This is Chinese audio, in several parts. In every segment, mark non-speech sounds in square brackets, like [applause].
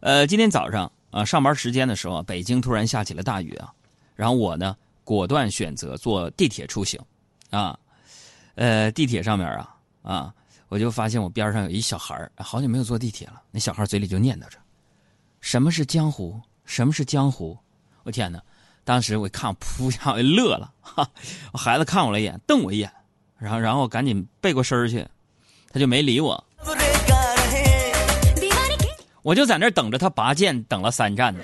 呃，今天早上啊，上班时间的时候，北京突然下起了大雨啊，然后我呢，果断选择坐地铁出行，啊，呃，地铁上面啊，啊，我就发现我边上有一小孩好久没有坐地铁了，那小孩嘴里就念叨着：“什么是江湖？什么是江湖？”我天哪！当时我一看，噗一下我就乐了，哈，我孩子看我了一眼，瞪我一眼，然后然后赶紧背过身去，他就没理我。我就在那儿等着他拔剑，等了三站呢。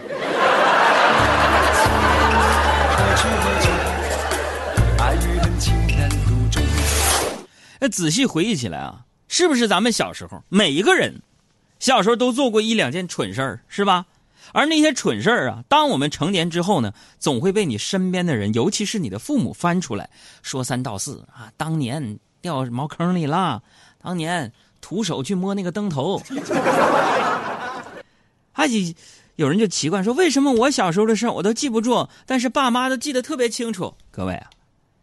那仔细回忆起来啊，是不是咱们小时候每一个人，小时候都做过一两件蠢事儿，是吧？而那些蠢事儿啊，当我们成年之后呢，总会被你身边的人，尤其是你的父母翻出来，说三道四啊。当年掉茅坑里了，当年徒手去摸那个灯头。还有人就奇怪说：“为什么我小时候的事我都记不住，但是爸妈都记得特别清楚？”各位啊，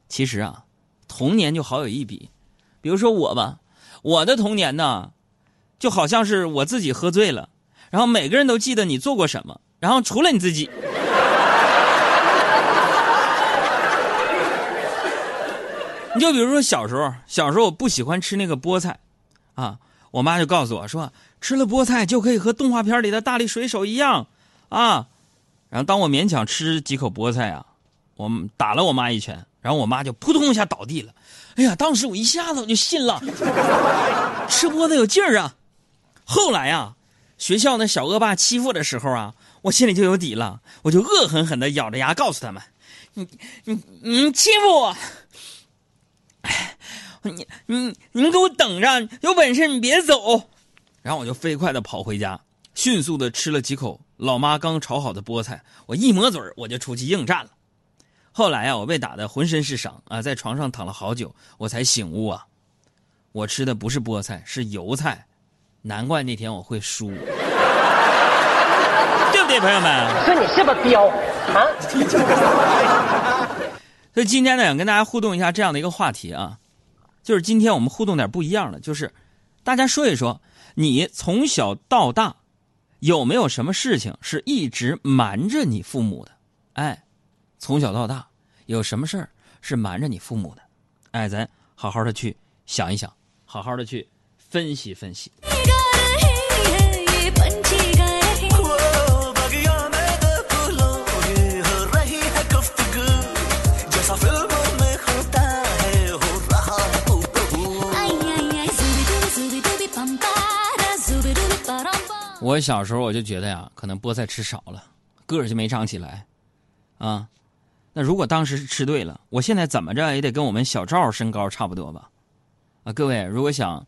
其实啊，童年就好有一比。比如说我吧，我的童年呢，就好像是我自己喝醉了，然后每个人都记得你做过什么，然后除了你自己。[laughs] 你就比如说小时候，小时候我不喜欢吃那个菠菜，啊，我妈就告诉我说。吃了菠菜就可以和动画片里的大力水手一样，啊！然后当我勉强吃几口菠菜啊，我打了我妈一拳，然后我妈就扑通一下倒地了。哎呀，当时我一下子我就信了，吃菠菜有劲儿啊！后来啊，学校那小恶霸欺负的时候啊，我心里就有底了，我就恶狠狠的咬着牙告诉他们：“你、你、你欺负我！[laughs] 你、你、你们给我等着，有本事你别走！”然后我就飞快的跑回家，迅速的吃了几口老妈刚炒好的菠菜，我一抹嘴我就出去应战了。后来啊，我被打的浑身是伤啊，在床上躺了好久，我才醒悟啊，我吃的不是菠菜，是油菜，难怪那天我会输，[laughs] 对不对，朋友们？说你是不是彪啊！[laughs] 所以今天呢，想跟大家互动一下这样的一个话题啊，就是今天我们互动点不一样的，就是大家说一说。你从小到大，有没有什么事情是一直瞒着你父母的？哎，从小到大有什么事儿是瞒着你父母的？哎，咱好好的去想一想，好好的去分析分析。我小时候我就觉得呀，可能菠菜吃少了，个儿就没长起来，啊，那如果当时吃对了，我现在怎么着也得跟我们小赵身高差不多吧？啊，各位如果想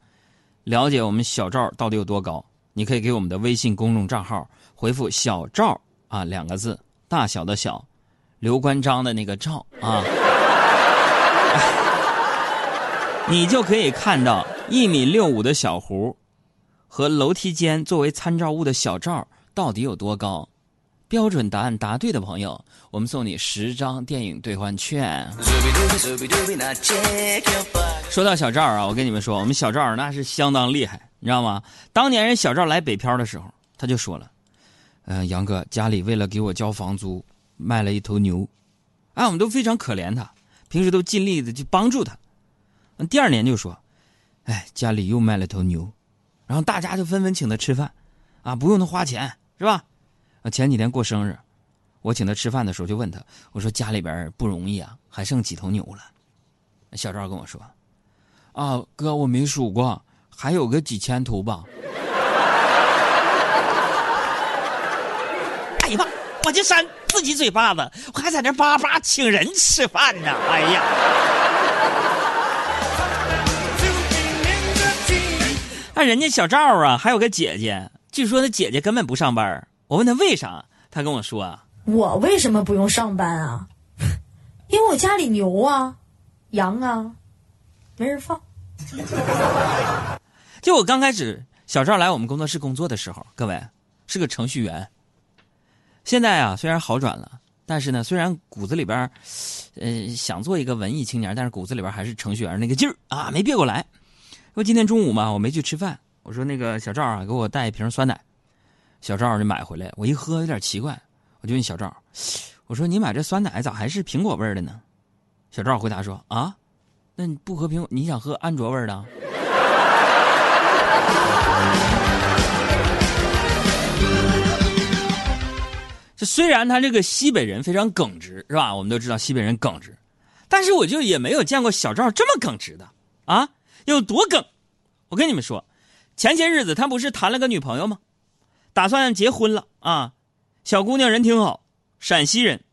了解我们小赵到底有多高，你可以给我们的微信公众账号回复“小赵”啊两个字，大小的小，刘关张的那个赵啊，[laughs] 你就可以看到一米六五的小胡。和楼梯间作为参照物的小赵到底有多高？标准答案答对的朋友，我们送你十张电影兑换券。说到小赵啊，我跟你们说，我们小赵那是相当厉害，你知道吗？当年人小赵来北漂的时候，他就说了：“嗯，杨哥，家里为了给我交房租，卖了一头牛。”哎，我们都非常可怜他，平时都尽力的去帮助他。第二年就说：“哎，家里又卖了头牛。”然后大家就纷纷请他吃饭，啊，不用他花钱，是吧？啊，前几天过生日，我请他吃饭的时候就问他，我说家里边不容易啊，还剩几头牛了？小赵跟我说，啊，哥，我没数过，还有个几千头吧。[laughs] 哎呀妈，我就扇自己嘴巴子，我还在那叭叭请人吃饭呢，哎呀！那人家小赵啊，还有个姐姐，据说他姐姐根本不上班。我问他为啥，他跟我说啊：“我为什么不用上班啊？因为我家里牛啊、羊啊，没人放。[laughs] ”就我刚开始小赵来我们工作室工作的时候，各位是个程序员。现在啊，虽然好转了，但是呢，虽然骨子里边，呃，想做一个文艺青年，但是骨子里边还是程序员那个劲儿啊，没别过来。因为今天中午嘛，我没去吃饭。我说那个小赵啊，给我带一瓶酸奶。小赵就买回来，我一喝有点奇怪，我就问小赵：“我说你买这酸奶咋还是苹果味儿的呢？”小赵回答说：“啊，那你不喝苹果，你想喝安卓味儿的？” [laughs] 这虽然他这个西北人非常耿直，是吧？我们都知道西北人耿直，但是我就也没有见过小赵这么耿直的啊！有多梗？我跟你们说，前些日子他不是谈了个女朋友吗？打算结婚了啊！小姑娘人挺好，陕西人，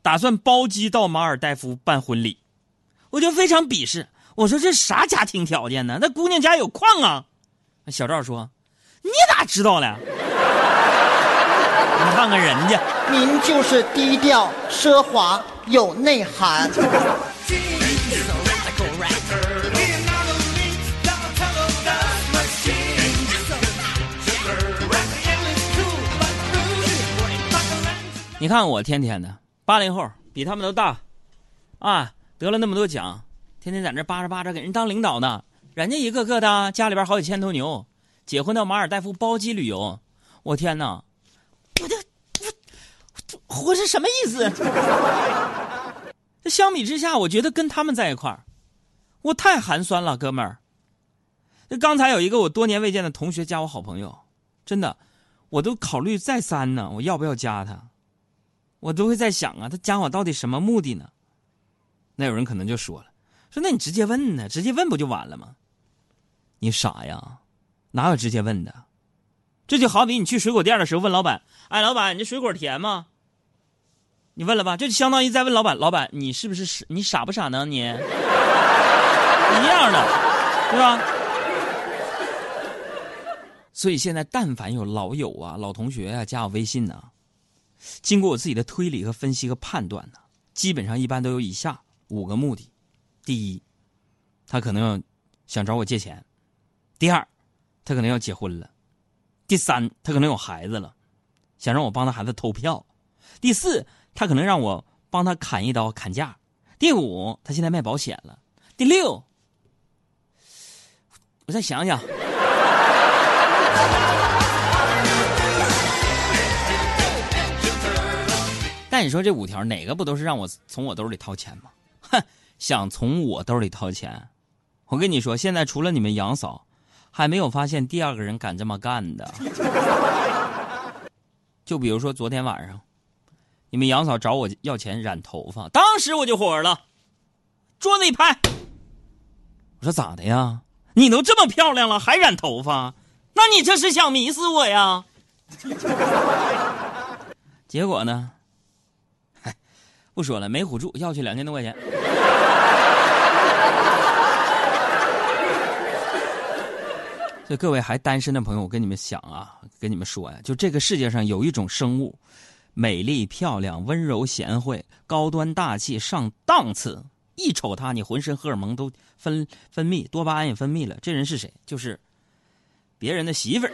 打算包机到马尔代夫办婚礼，我就非常鄙视。我说这啥家庭条件呢？那姑娘家有矿啊！小赵说：“你咋知道了？” [laughs] 你看看人家，您就是低调奢华有内涵。[laughs] 你看我天天的八零后，比他们都大，啊，得了那么多奖，天天在那巴着巴着给人当领导呢。人家一个个的家里边好几千头牛，结婚到马尔代夫包机旅游，我天哪！我这我这活着什么意思？这 [laughs] 相比之下，我觉得跟他们在一块儿，我太寒酸了，哥们儿。这刚才有一个我多年未见的同学加我好朋友，真的，我都考虑再三呢，我要不要加他？我都会在想啊，他加我到底什么目的呢？那有人可能就说了，说那你直接问呢，直接问不就完了吗？你傻呀，哪有直接问的？这就好比你去水果店的时候问老板：“哎，老板，你这水果甜吗？”你问了吧，这就相当于在问老板：“老板，你是不是傻？你傻不傻呢？你一样的，对吧？”所以现在，但凡有老友啊、老同学啊加我微信呢，经过我自己的推理和分析和判断呢，基本上一般都有以下五个目的：第一，他可能要想找我借钱；第二，他可能要结婚了。第三，他可能有孩子了，想让我帮他孩子投票；第四，他可能让我帮他砍一刀砍价；第五，他现在卖保险了；第六，我再想想。但你说这五条哪个不都是让我从我兜里掏钱吗？哼，想从我兜里掏钱，我跟你说，现在除了你们杨嫂。还没有发现第二个人敢这么干的，就比如说昨天晚上，你们杨嫂找我要钱染头发，当时我就火了，桌子一拍，我说咋的呀？你都这么漂亮了还染头发，那你这是想迷死我呀？[laughs] 结果呢？嗨，不说了，没唬住，要去两千多块钱。[laughs] 所以各位还单身的朋友，我跟你们想啊，跟你们说呀，就这个世界上有一种生物，美丽漂亮、温柔贤惠、高端大气、上档次，一瞅她，你浑身荷尔蒙都分分泌，多巴胺也分泌了。这人是谁？就是别人的媳妇儿。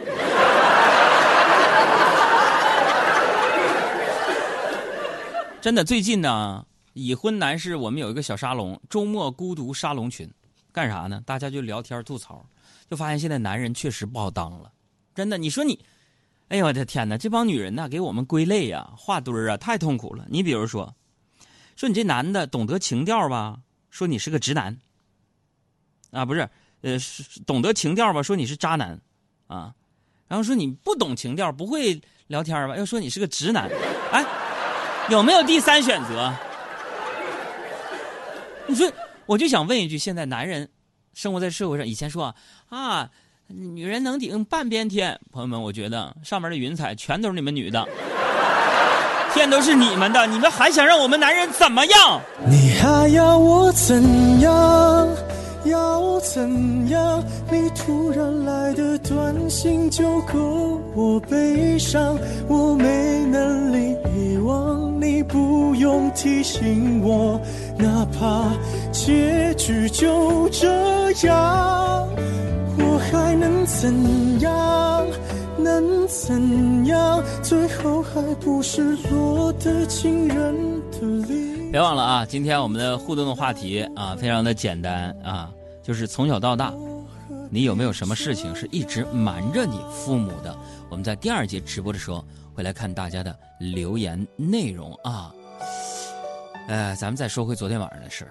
真的，最近呢，已婚男士我们有一个小沙龙，周末孤独沙龙群，干啥呢？大家就聊天吐槽。就发现现在男人确实不好当了，真的。你说你，哎呦我的天哪！这帮女人呐，给我们归类呀、画堆儿啊，太痛苦了。你比如说，说你这男的懂得情调吧，说你是个直男。啊，不是，呃，懂得情调吧，说你是渣男，啊，然后说你不懂情调，不会聊天吧，又说你是个直男。哎，有没有第三选择？你说，我就想问一句，现在男人。生活在社会上，以前说啊，女人能顶半边天。朋友们，我觉得上面的云彩全都是你们女的，天都是你们的，你们还想让我们男人怎么样？你还要我怎样？要怎样？你突然来的短信就够我悲伤，我没能力遗忘，你不用提醒我，哪怕结局就这样，我还能怎样？能怎样？最后还不是落得情人的。别忘了啊！今天我们的互动的话题啊，非常的简单啊，就是从小到大，你有没有什么事情是一直瞒着你父母的，我们在第二节直播的时候会来看大家的留言内容啊。呃，咱们再说回昨天晚上的事。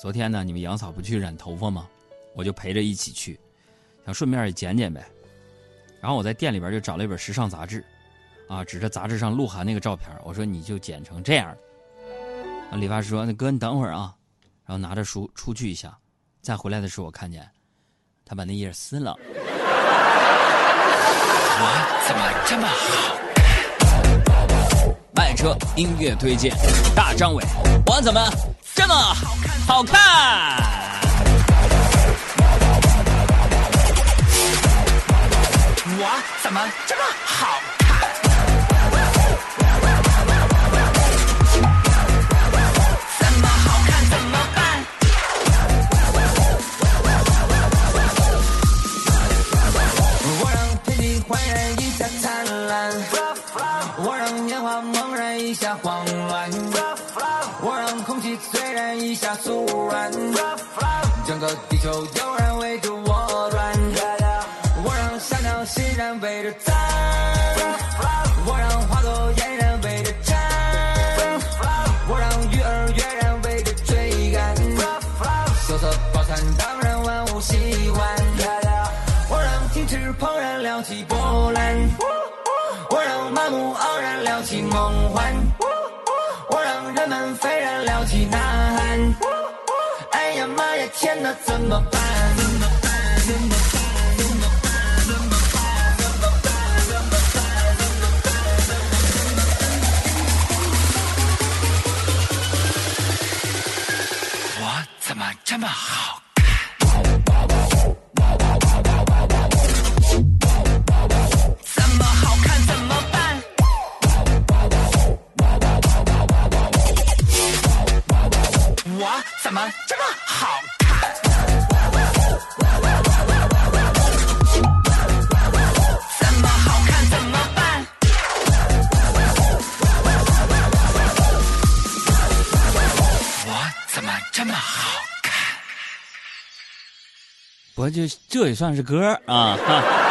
昨天呢，你们杨嫂不去染头发吗？我就陪着一起去，想顺便也剪剪呗。然后我在店里边就找了一本时尚杂志，啊，指着杂志上鹿晗那个照片，我说你就剪成这样。啊，理发师说：“那哥你等会儿啊。”然后拿着书出去一下，再回来的时候我看见，他把那页撕了。我怎么这么好？爱车音乐推荐，大张伟，我怎么这么好看？我怎么这么好？一下慌乱，我让空气虽然一下酥软，整个地球有人围着我转，我让小鸟欣然围着赞，我让花朵嫣然围着站，我让鱼儿跃然围着追赶，秀色饱餐当然万物喜欢，我让停止怦然撩起波起梦幻，我让人们沸然撩起呐喊，哎呀妈呀天哪怎么办？我就这也算是歌啊。哈